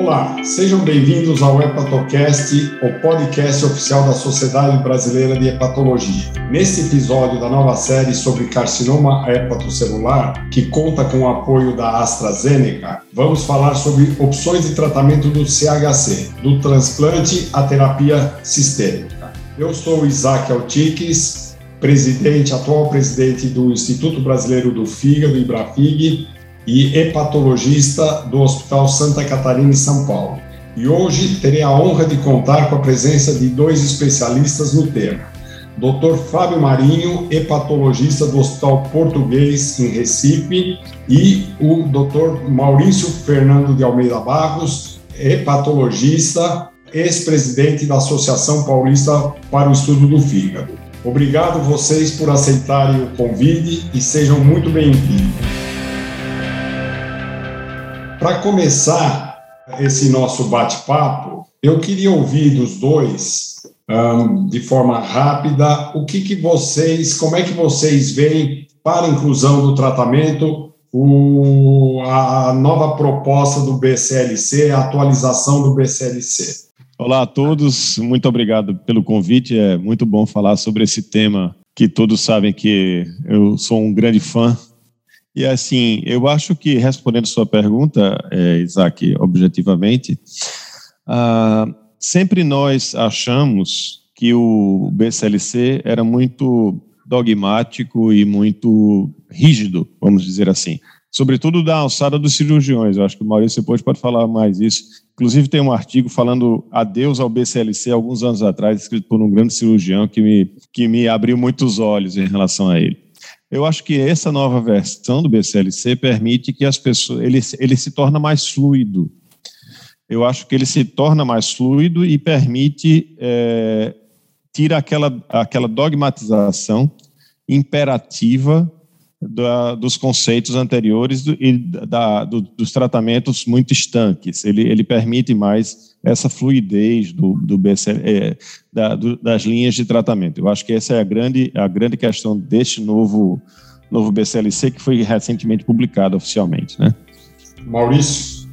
Olá, sejam bem-vindos ao Hepatocast, o podcast oficial da Sociedade Brasileira de Hepatologia. Neste episódio da nova série sobre carcinoma hepatocelular, que conta com o apoio da AstraZeneca, vamos falar sobre opções de tratamento do CHC, do transplante à terapia sistêmica. Eu sou Isaac Altiques, presidente, atual presidente do Instituto Brasileiro do Fígado, IBRAFIG, e hepatologista do Hospital Santa Catarina em São Paulo. E hoje terei a honra de contar com a presença de dois especialistas no tema. Dr. Fábio Marinho, hepatologista do Hospital Português em Recife, e o Dr. Maurício Fernando de Almeida Barros, hepatologista, ex-presidente da Associação Paulista para o Estudo do Fígado. Obrigado vocês por aceitarem o convite e sejam muito bem-vindos. Para começar esse nosso bate-papo, eu queria ouvir dos dois, um, de forma rápida, o que, que vocês, como é que vocês veem para a inclusão do tratamento o, a nova proposta do BCLC, a atualização do BCLC. Olá a todos, muito obrigado pelo convite. É muito bom falar sobre esse tema que todos sabem que eu sou um grande fã e assim, eu acho que, respondendo sua pergunta, é, Isaac, objetivamente, ah, sempre nós achamos que o BCLC era muito dogmático e muito rígido, vamos dizer assim. Sobretudo da alçada dos cirurgiões. Eu acho que o Maurício depois pode falar mais isso. Inclusive, tem um artigo falando adeus ao BCLC alguns anos atrás, escrito por um grande cirurgião que me, que me abriu muitos olhos em relação a ele. Eu acho que essa nova versão do BCLC permite que as pessoas ele, ele se torna mais fluido. Eu acho que ele se torna mais fluido e permite é, tira aquela aquela dogmatização imperativa da, dos conceitos anteriores do, e da, do, dos tratamentos muito estanques. Ele, ele permite mais essa fluidez do, do BCL, é, da, do, das linhas de tratamento. Eu acho que essa é a grande, a grande questão deste novo, novo BCLC que foi recentemente publicado oficialmente. Né? Maurício?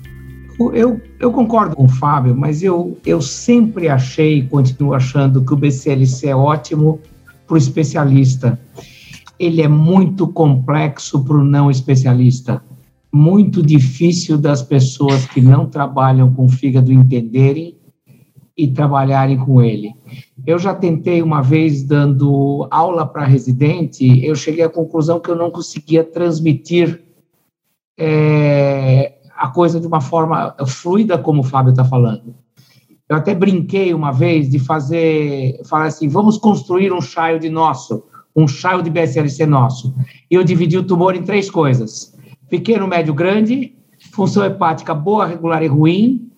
Eu, eu concordo com o Fábio, mas eu, eu sempre achei e continuo achando que o BCLC é ótimo para o especialista ele é muito complexo para o não especialista, muito difícil das pessoas que não trabalham com fígado entenderem e trabalharem com ele. Eu já tentei uma vez dando aula para residente, eu cheguei à conclusão que eu não conseguia transmitir é, a coisa de uma forma fluida, como o Fábio está falando. Eu até brinquei uma vez de fazer, falar assim, vamos construir um child nosso um child BSLC nosso. Eu dividi o tumor em três coisas: pequeno, médio, grande, função hepática boa, regular e ruim,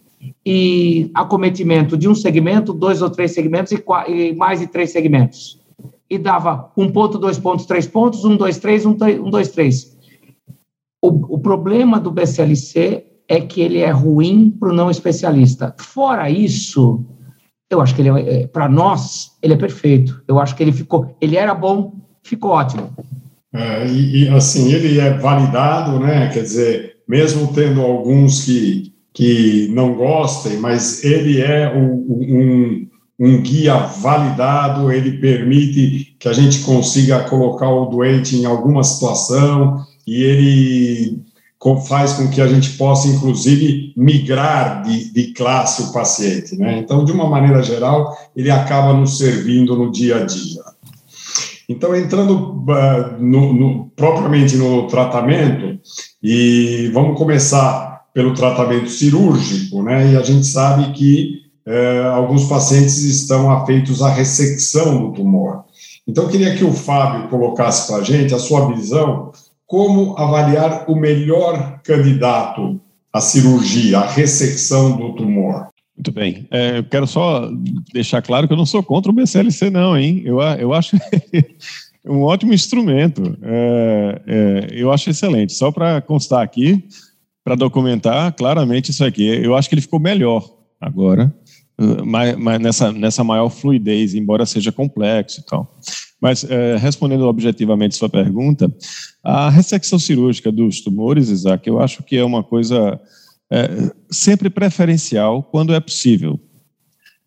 e acometimento de um segmento, dois ou três segmentos e, e mais de três segmentos. E dava um ponto, dois pontos, três pontos, um, dois, três, um, um dois, três. O, o problema do BCLC é que ele é ruim para o não especialista. Fora isso, eu acho que ele, é, é para nós, ele é perfeito. Eu acho que ele ficou, ele era bom, ficou ótimo. É, e, e, assim, ele é validado, né? Quer dizer, mesmo tendo alguns que, que não gostem, mas ele é um, um, um guia validado, ele permite que a gente consiga colocar o doente em alguma situação e ele faz com que a gente possa, inclusive, migrar de, de classe o paciente. Né? Então, de uma maneira geral, ele acaba nos servindo no dia a dia. Então, entrando uh, no, no, propriamente no tratamento, e vamos começar pelo tratamento cirúrgico, né? E a gente sabe que uh, alguns pacientes estão afeitos à ressecção do tumor. Então, eu queria que o Fábio colocasse para a gente a sua visão como avaliar o melhor candidato à cirurgia, à ressecção do tumor? Muito bem. É, eu quero só deixar claro que eu não sou contra o BCLC, não, hein? Eu, eu acho um ótimo instrumento. É, é, eu acho excelente. Só para constar aqui, para documentar claramente isso aqui, eu acho que ele ficou melhor agora, mas, mas nessa, nessa maior fluidez, embora seja complexo e tal. Mas, é, respondendo objetivamente sua pergunta, a ressecção cirúrgica dos tumores, Isaac, eu acho que é uma coisa é, sempre preferencial quando é possível.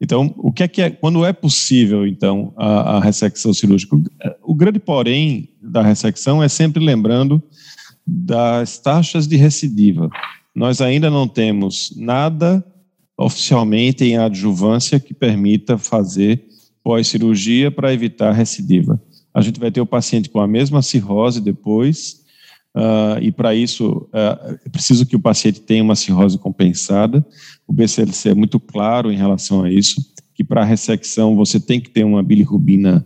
Então, o que é que é, quando é possível, então, a, a ressecção cirúrgica? O grande porém da ressecção é sempre lembrando das taxas de recidiva. Nós ainda não temos nada oficialmente em adjuvância que permita fazer pós-cirurgia para evitar recidiva. A gente vai ter o paciente com a mesma cirrose depois, Uh, e para isso uh, é preciso que o paciente tenha uma cirrose compensada. O BCLC é muito claro em relação a isso, que para a ressecção você tem que ter uma bilirrubina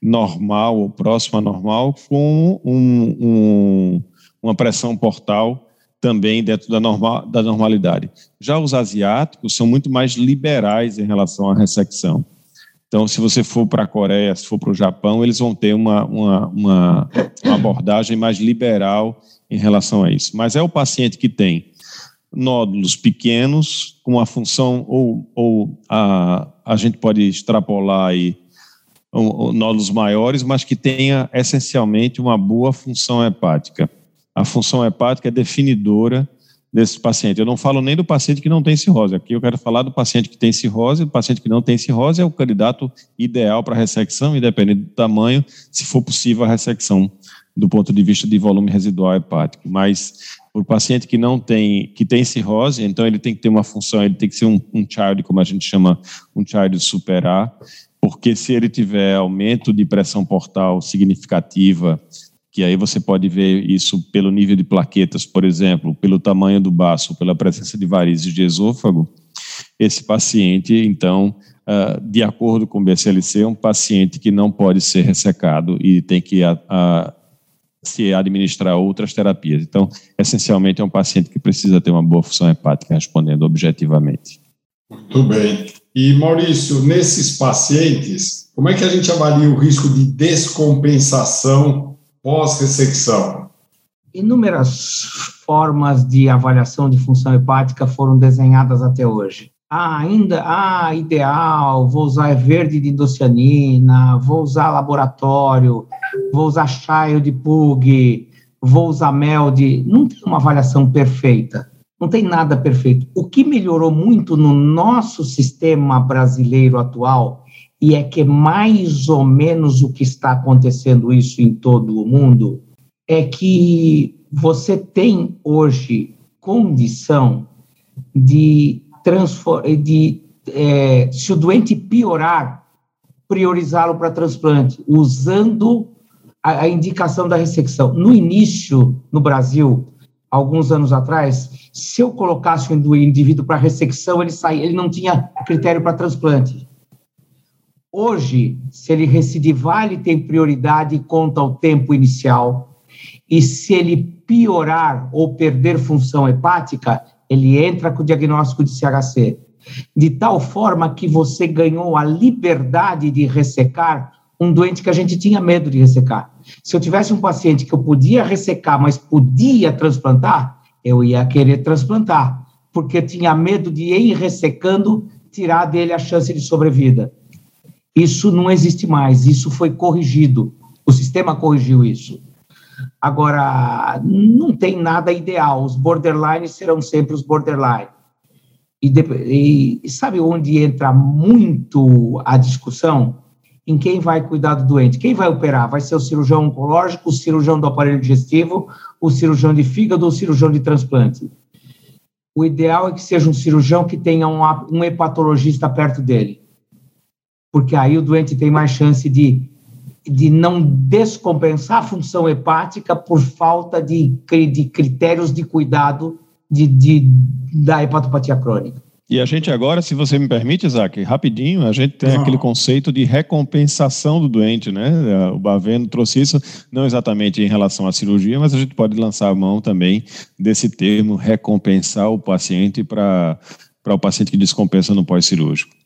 normal ou próxima a normal, com um, um, uma pressão portal também dentro da, normal, da normalidade. Já os asiáticos são muito mais liberais em relação à ressecção. Então, se você for para a Coreia, se for para o Japão, eles vão ter uma, uma, uma, uma, abordagem mais liberal em relação a isso. Mas é o paciente que tem nódulos pequenos, com a função, ou, ou a, a gente pode extrapolar aí nódulos maiores, mas que tenha essencialmente uma boa função hepática. A função hepática é definidora desse paciente. Eu não falo nem do paciente que não tem cirrose. Aqui eu quero falar do paciente que tem cirrose. O paciente que não tem cirrose é o candidato ideal para ressecção, independente do tamanho, se for possível a ressecção do ponto de vista de volume residual hepático. Mas o paciente que não tem, que tem cirrose, então ele tem que ter uma função, ele tem que ser um, um child, como a gente chama, um child superar, porque se ele tiver aumento de pressão portal significativa, que aí você pode ver isso pelo nível de plaquetas, por exemplo, pelo tamanho do baço, pela presença de varizes de esôfago, esse paciente, então, uh, de acordo com o BCLC, é um paciente que não pode ser ressecado e tem que a, a, se administrar outras terapias. Então, essencialmente, é um paciente que precisa ter uma boa função hepática, respondendo objetivamente. Muito bem. E, Maurício, nesses pacientes, como é que a gente avalia o risco de descompensação pós-ressecção? Inúmeras formas de avaliação de função hepática foram desenhadas até hoje. Ah, ainda, ah, ideal, vou usar verde de indocianina, vou usar laboratório, vou usar chaio de PUG, vou usar mel de... Não tem uma avaliação perfeita, não tem nada perfeito. O que melhorou muito no nosso sistema brasileiro atual e é que mais ou menos o que está acontecendo isso em todo o mundo é que você tem hoje condição de de é, se o doente piorar, priorizá-lo para transplante, usando a, a, indicação da ressecção. No início, no Brasil, alguns anos atrás, se eu colocasse o indivíduo para ressecção, ele saía, ele não tinha critério para transplante. Hoje, se ele recidivar, ele tem prioridade e conta o tempo inicial. E se ele piorar ou perder função hepática, ele entra com o diagnóstico de CHC. De tal forma que você ganhou a liberdade de ressecar um doente que a gente tinha medo de ressecar. Se eu tivesse um paciente que eu podia ressecar, mas podia transplantar, eu ia querer transplantar, porque eu tinha medo de ir ressecando, tirar dele a chance de sobrevida. Isso não existe mais, isso foi corrigido, o sistema corrigiu isso. Agora, não tem nada ideal, os borderlines serão sempre os borderline. E, e, sabe onde entra muito a discussão? Em quem vai cuidar do doente? Quem vai operar? Vai ser o cirurgião oncológico, o cirurgião do aparelho digestivo, o cirurgião de fígado ou o cirurgião de transplante? O ideal é que seja um cirurgião que tenha um, um hepatologista perto dele porque aí o doente tem mais chance de, de não descompensar a função hepática por falta de, de critérios de cuidado de, de, da hepatopatia crônica. E a gente agora, se você me permite, Isaac, rapidinho, a gente tem não. aquele conceito de recompensação do doente, né? O Baveno trouxe isso, não exatamente em relação à cirurgia, mas a gente pode lançar a mão também desse termo, recompensar o paciente para o paciente que descompensa no pós-cirúrgico.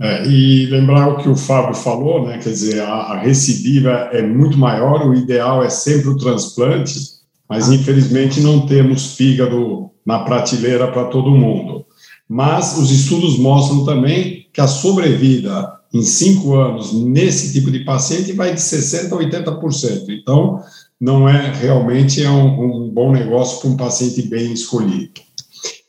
É, e lembrar o que o Fábio falou, né? Quer dizer, a, a recidiva é muito maior, o ideal é sempre o transplante, mas infelizmente não temos fígado na prateleira para todo mundo. Mas os estudos mostram também que a sobrevida em cinco anos nesse tipo de paciente vai de 60% a 80%. Então, não é realmente é um, um bom negócio para um paciente bem escolhido.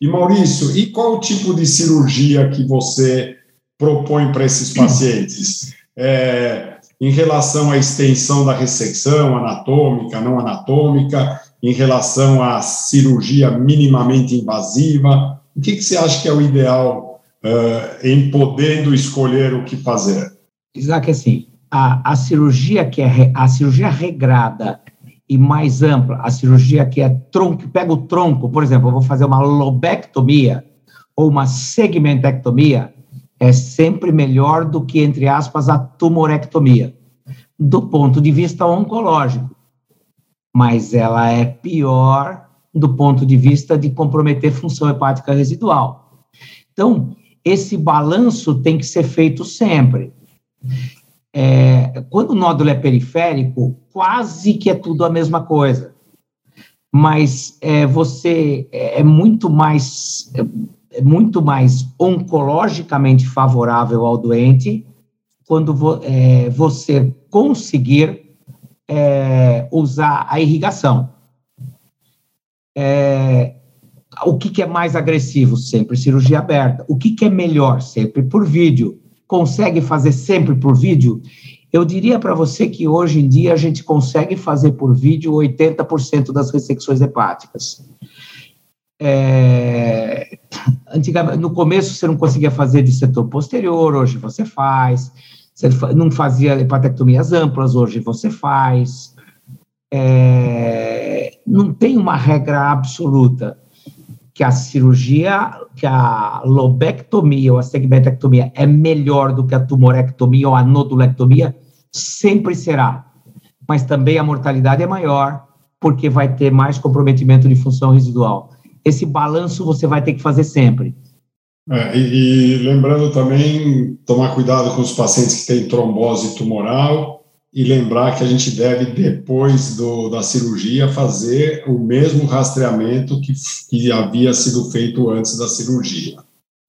E Maurício, e qual o tipo de cirurgia que você propõe para esses pacientes? É, em relação à extensão da ressecção anatômica, não anatômica, em relação à cirurgia minimamente invasiva, o que, que você acha que é o ideal uh, em podendo escolher o que fazer? Isaac, assim, a, a cirurgia que é a cirurgia regrada e mais ampla, a cirurgia que é tronco, pega o tronco, por exemplo, eu vou fazer uma lobectomia ou uma segmentectomia, é sempre melhor do que, entre aspas, a tumorectomia, do ponto de vista oncológico. Mas ela é pior do ponto de vista de comprometer função hepática residual. Então, esse balanço tem que ser feito sempre. É, quando o nódulo é periférico, quase que é tudo a mesma coisa. Mas é, você é, é muito mais muito mais oncologicamente favorável ao doente quando vo, é, você conseguir é, usar a irrigação. É, o que, que, é mais agressivo sempre? Cirurgia aberta. O que, que é melhor sempre? Por vídeo. Consegue fazer sempre por vídeo? Eu diria para você que hoje em dia a gente consegue fazer por vídeo 80% das ressecções hepáticas. É, antigamente, no começo você não conseguia fazer de setor posterior, hoje você faz. Você não fazia hepatectomias amplas, hoje você faz. É, não tem uma regra absoluta que a cirurgia, que a lobectomia ou a segmentectomia é melhor do que a tumorectomia ou a nodulectomia, sempre será. Mas também a mortalidade é maior, porque vai ter mais comprometimento de função residual. Esse balanço você vai ter que fazer sempre. É, e, e, lembrando também, tomar cuidado com os pacientes que têm trombose tumoral e lembrar que a gente deve, depois do, da cirurgia, fazer o mesmo rastreamento que, que havia sido feito antes da cirurgia.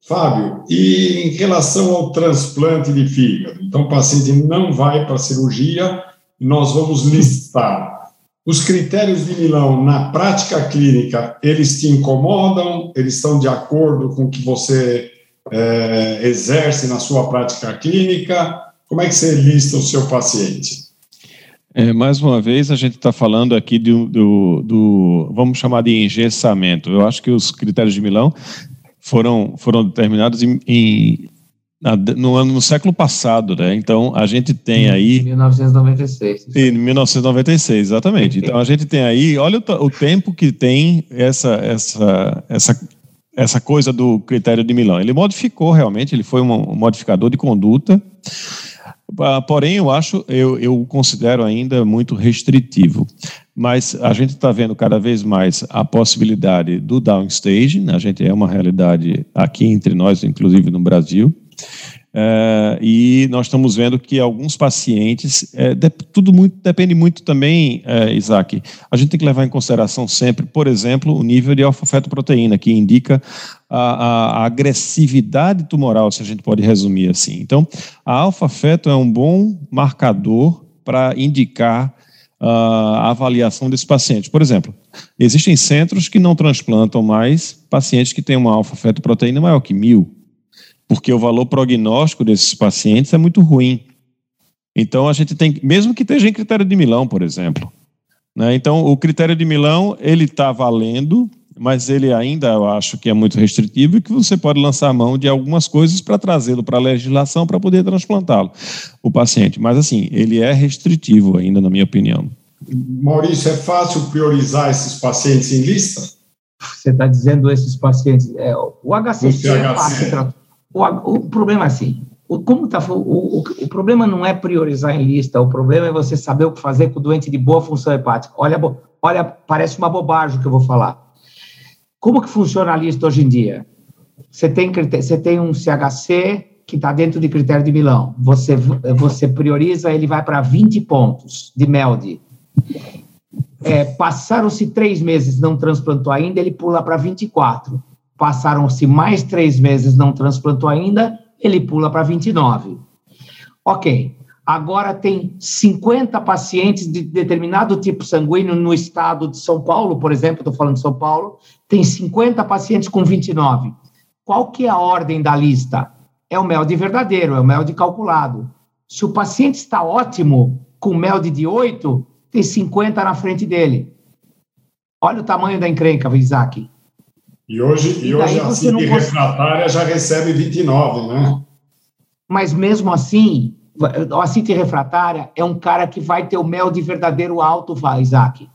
Fábio, e em relação ao transplante de fígado? Então, o paciente não vai para a cirurgia, nós vamos listar. Os critérios de Milão na prática clínica, eles te incomodam? Eles estão de acordo com o que você é, exerce na sua prática clínica? Como é que você lista o seu paciente? É, mais uma vez, a gente está falando aqui do, do, do, vamos chamar de engessamento. Eu acho que os critérios de Milão foram, foram determinados em, em no ano no século passado, né? Então a gente tem aí 1996. Em 1996, exatamente. Então a gente tem aí, olha o, o, tempo que tem essa essa essa essa coisa do critério de Milão. Ele modificou realmente, ele foi um modificador de conduta. Ah, porém, eu acho, eu, eu considero ainda muito restritivo mas a gente está vendo cada vez mais a possibilidade do downstaging, a gente é uma realidade aqui entre nós, inclusive no Brasil, é, e nós estamos vendo que alguns pacientes, é, de, tudo muito, depende muito também, é, Isaac, a gente tem que levar em consideração sempre, por exemplo, o nível de alfa-fetoproteína, que indica a, a, a, agressividade tumoral, se a gente pode resumir assim. Então, a alfa-feto é um bom marcador para indicar a avaliação desse paciente. Por exemplo, existem centros que não transplantam mais pacientes que têm uma alfa-fetoproteína maior que mil, porque o valor prognóstico desses pacientes é muito ruim. Então, a gente tem, mesmo que esteja em critério de Milão, por exemplo. Né? Então, o critério de Milão, ele está valendo, mas ele ainda, eu acho que é muito restritivo e que você pode lançar a mão de algumas coisas para trazê-lo para a legislação para poder transplantá-lo, o paciente. Mas, assim, ele é restritivo ainda, na minha opinião. Maurício, é fácil priorizar esses pacientes em lista? Você está dizendo esses pacientes. É, o HCC o é fácil. O, o problema é assim. O, como tá, o, o, o, problema não é priorizar em lista, o problema é você saber o que fazer com o doente de boa função hepática. Olha, olha, parece uma bobagem o que eu vou falar. Como que funciona a lista hoje em dia? Você tem, você tem um CHC que está dentro de critério de Milão. Você, você prioriza, ele vai para 20 pontos de MELD. É, Passaram-se três meses, não transplantou ainda, ele pula para 24. Passaram-se mais três meses, não transplantou ainda, ele pula para 29. Ok. Agora tem 50 pacientes de determinado tipo sanguíneo no estado de São Paulo, por exemplo, estou falando de São Paulo, tem 50 pacientes com 29. Qual que é a ordem da lista? É o mel de verdadeiro, é o mel de calculado. Se o paciente está ótimo, com mel de 8, tem 50 na frente dele. Olha o tamanho da encrenca, Isaac. E hoje, e, e hoje a CIT refratária já recebe 29, né? Mas mesmo assim, a CIT refratária é um cara que vai ter o mel de verdadeiro alto, Isaac.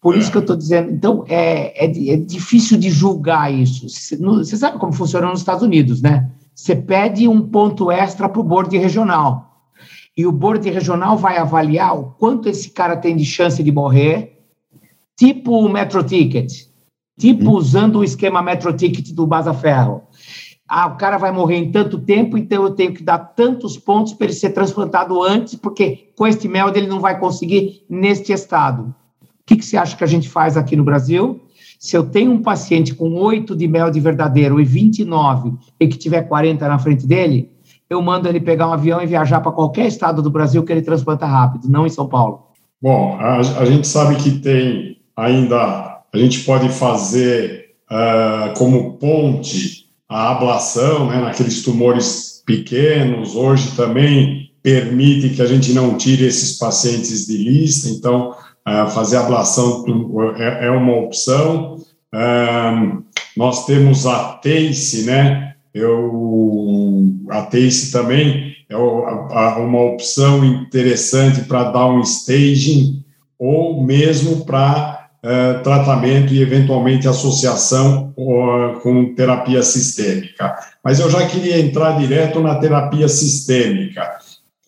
Por isso que eu estou dizendo. Então, é, é, é, difícil de julgar isso. Você sabe como funciona nos Estados Unidos, né? Você pede um ponto extra para o board regional. E o board regional vai avaliar o quanto esse cara tem de chance de morrer, tipo o Metro Ticket, tipo usando o esquema Metro Ticket do Baza Ferro. Ah, o cara vai morrer em tanto tempo, então eu tenho que dar tantos pontos para ele ser transplantado antes, porque com este mel ele não vai conseguir neste estado. O que, que você acha que a gente faz aqui no Brasil? Se eu tenho um paciente com 8 de mel de verdadeiro e 29 e que tiver 40 na frente dele, eu mando ele pegar um avião e viajar para qualquer estado do Brasil que ele transplanta rápido, não em São Paulo. Bom, a, a gente sabe que tem ainda, a gente pode fazer uh, como ponte a ablação né, naqueles tumores pequenos, hoje também permite que a gente não tire esses pacientes de lista, então uh, fazer ablação é, é uma opção. Uh, nós temos a TACE, né, eu a TACE também é uma opção interessante para dar um staging ou mesmo para uh, tratamento e eventualmente associação uh, com terapia sistêmica. Mas eu já queria entrar direto na terapia sistêmica.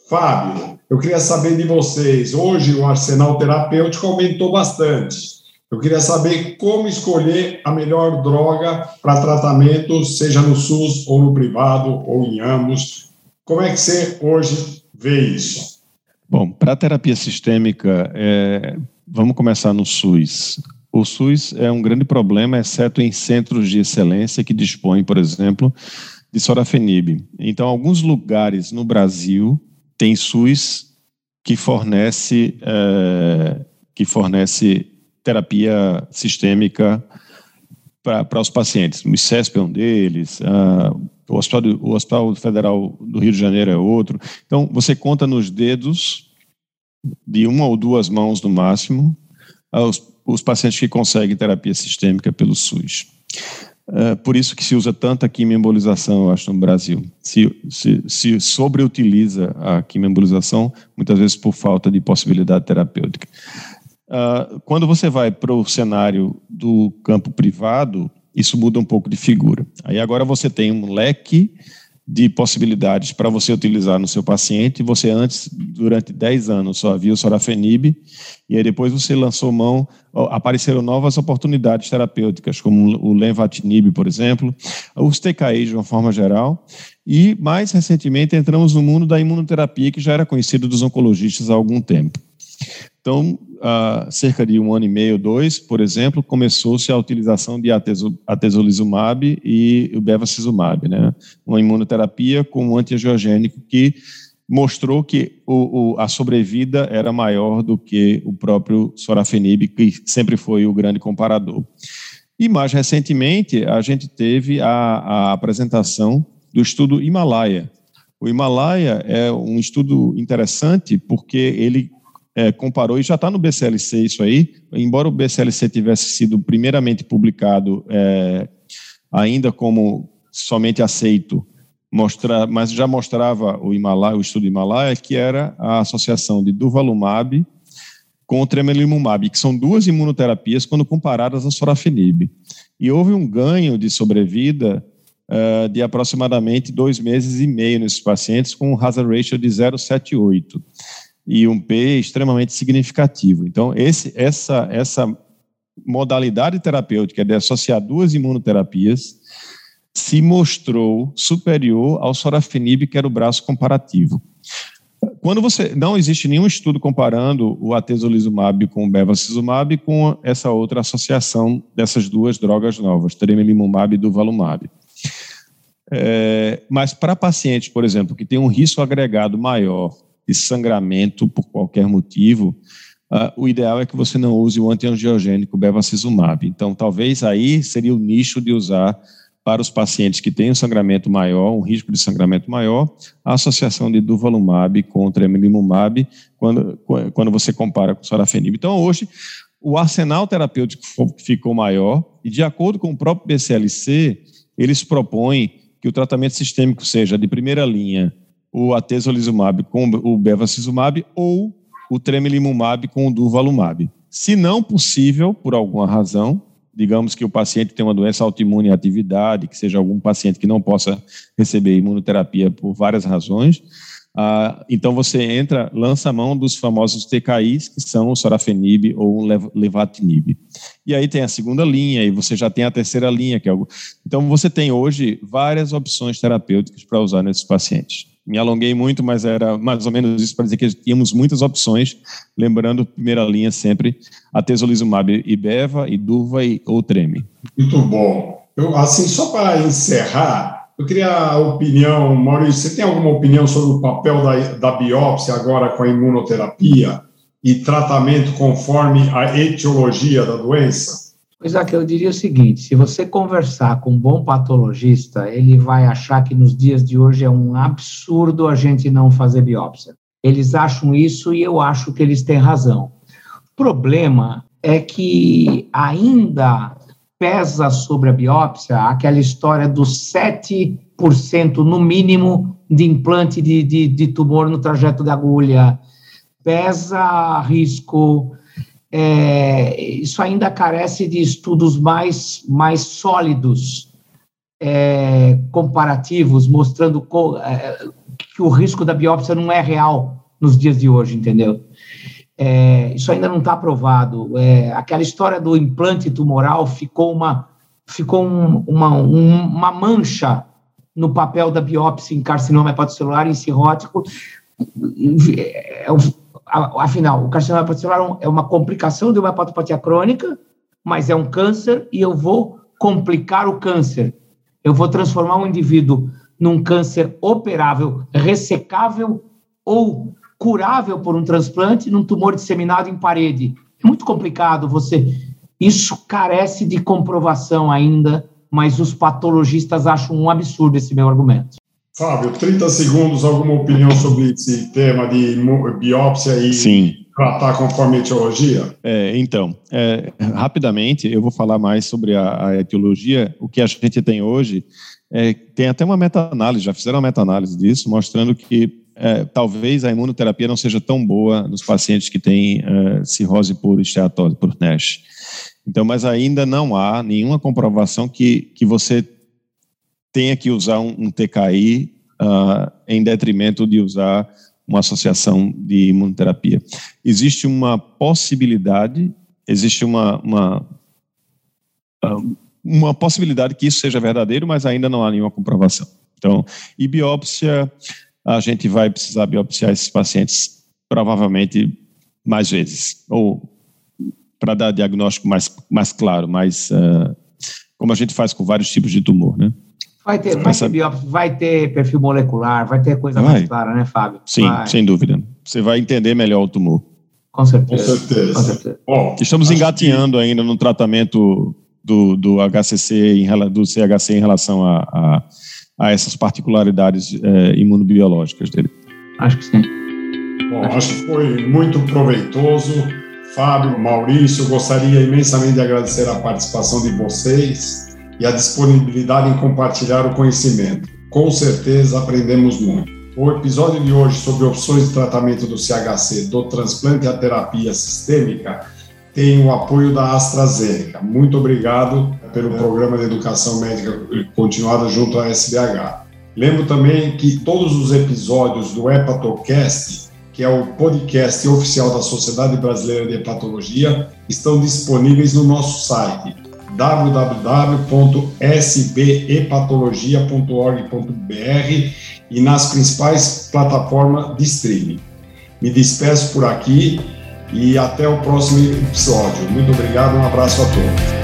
Fábio, eu queria saber de vocês. Hoje o arsenal terapêutico aumentou bastante. Eu queria saber como escolher a melhor droga para tratamento, seja no SUS ou no privado ou em ambos. Como é que você hoje vê isso? Bom, para a terapia sistêmica, é, vamos começar no SUS. O SUS é um grande problema, exceto em centros de excelência que dispõem, por exemplo, de sorafenib. Então, alguns lugares no Brasil têm SUS que fornece, é, que fornece terapia sistêmica para os pacientes. O ICESP é um deles, uh, o, Hospital, o Hospital Federal do Rio de Janeiro é outro. Então, você conta nos dedos, de uma ou duas mãos no máximo, uh, os, pacientes que conseguem terapia sistêmica pelo SUS. Uh, por isso que se usa tanta quimioembolização, eu acho, no Brasil. Se, se, se sobreutiliza a quimioembolização, muitas vezes por falta de possibilidade terapêutica. Uh, quando você vai para o cenário do campo privado, isso muda um pouco de figura. Aí agora você tem um leque de possibilidades para você utilizar no seu paciente. Você antes, durante 10 anos, só havia o sorafenib, e aí depois você lançou mão, apareceram novas oportunidades terapêuticas, como o lenvatinib, por exemplo, os TKIs de uma forma geral, e mais recentemente entramos no mundo da imunoterapia, que já era conhecido dos oncologistas há algum tempo. Então, há cerca de um ano e meio, dois, por exemplo, começou-se a utilização de atezolizumab e o bevacizumab, né? uma imunoterapia com um antiangiogênico que mostrou que o, o, a sobrevida era maior do que o próprio sorafenib, que sempre foi o grande comparador. E mais recentemente, a gente teve a, a apresentação do estudo Himalaia. O Himalaia é um estudo interessante porque ele é, comparou, e já está no BCLC isso aí, embora o BCLC tivesse sido primeiramente publicado é, ainda como somente aceito, mostra, mas já mostrava o Himalaia, o estudo Himalaia, que era a associação de Durvalumab com tremelimumab, que são duas imunoterapias quando comparadas a sorafenib. E houve um ganho de sobrevida uh, de aproximadamente dois meses e meio nesses pacientes, com um hazard ratio de 0,78 e um P extremamente significativo. Então, esse, essa, essa modalidade terapêutica de associar duas imunoterapias se mostrou superior ao sorafenib, que era o braço comparativo. Quando você não existe nenhum estudo comparando o atezolizumab com o bevacizumab com essa outra associação dessas duas drogas novas, tremelimumab e durvalumab. É, mas para pacientes, por exemplo, que têm um risco agregado maior de sangramento por qualquer motivo, Uh, o ideal é que você não use o antiangiogênico bevacizumab. Então, talvez aí seria o nicho de usar para os pacientes que têm um sangramento maior, um risco de sangramento maior, a associação de durvalumab com tremelimumab, quando, quando você compara com sorafenib. Então, hoje, o arsenal terapêutico ficou maior e, de acordo com o próprio BCLC, eles propõem que o tratamento sistêmico seja de primeira linha o atezolizumab com o bevacizumab ou o tremelimumab com o durvalumab. Se não possível, por alguma razão, digamos que o paciente tem uma doença autoimune em atividade, que seja algum paciente que não possa receber imunoterapia por várias razões, ah, então você entra, lança a mão dos famosos TKIs, que são o sorafenib ou o levatinib. E aí tem a segunda linha, e você já tem a terceira linha, que é. Então você tem hoje várias opções terapêuticas para usar nesses pacientes me alonguei muito, mas era mais ou menos isso para dizer que tínhamos muitas opções, lembrando, primeira linha sempre, a tesolizumab Ibeva, Iduva e ou Treme. Muito bom. Eu, assim, só para encerrar, eu queria a opinião, Maurício, você tem alguma opinião sobre o papel da, da biópsia agora com a imunoterapia e tratamento conforme a etiologia da doença? Pois é, eu diria o seguinte: se você conversar com um bom patologista, ele vai achar que nos dias de hoje é um absurdo a gente não fazer biópsia. Eles acham isso e eu acho que eles têm razão. O problema é que ainda pesa sobre a biópsia aquela história dos 7% no mínimo de implante de, de, de tumor no trajeto da agulha. Pesa risco é, isso ainda carece de estudos mais, mais sólidos, é, comparativos, mostrando co, é, que o risco da biópsia não é real nos dias de hoje, entendeu? É, isso ainda não está provado. É, aquela história do implante tumoral ficou uma, ficou um, uma, um, uma mancha no papel da biópsia em carcinoma hepatocelular e cirrótico. É, afinal, o carcinoma hepatocelular é uma complicação de uma hepatopatia crônica, mas é um câncer e eu vou complicar o câncer. Eu vou transformar um indivíduo num câncer operável, ressecável ou curável por um transplante num tumor disseminado em parede. É muito complicado você. Isso carece de comprovação ainda, mas os patologistas acham um absurdo esse meu argumento. Fábio, 30 segundos, alguma opinião sobre esse tema de biópsia e Sim. tratar conforme a etiologia? É, então, é, rapidamente, eu vou falar mais sobre a, a, etiologia. O que a gente tem hoje, é, tem até uma meta-análise, já fizeram uma meta-análise disso, mostrando que é, talvez a imunoterapia não seja tão boa nos pacientes que têm é, cirrose por esteatose, por NASH. Então, mas ainda não há nenhuma comprovação que, que você tenha que usar um, um TKI uh, ah, em detrimento de usar uma associação de imunoterapia. Existe uma possibilidade, existe uma, uma, uh, uma possibilidade que isso seja verdadeiro, mas ainda não há nenhuma comprovação. Então, e biópsia, a gente vai precisar biopsiar esses pacientes provavelmente mais vezes, ou para dar diagnóstico mais, mais claro, mais, uh, como a gente faz com vários tipos de tumor, né? Vai ter, vai ter biópsia, vai ter perfil molecular, vai ter coisa vai. mais clara, né, Fábio? Sim, vai. sem dúvida. Você vai entender melhor o tumor. Com certeza. Com certeza. Com certeza. Bom, Estamos engatinhando que... ainda no tratamento do, do HCC, em, do CHC em relação a, a, a essas particularidades é, imunobiológicas dele. Acho que sim. Bom, acho que foi muito proveitoso. Fábio, Maurício, gostaria imensamente de agradecer a participação de vocês e a disponibilidade em compartilhar o conhecimento. Com certeza aprendemos muito. O episódio de hoje sobre opções de tratamento do CHC, do transplante à terapia sistêmica, tem o apoio da AstraZeneca. Muito obrigado pelo programa de educação médica continuada junto à SBH. Lembro também que todos os episódios do Hepatocast, que é o podcast oficial da Sociedade Brasileira de Hepatologia, estão disponíveis no nosso site www.sbepatologia.org.br e nas principais plataformas de streaming. Me despeço por aqui e até o próximo episódio. Muito obrigado, um abraço a todos.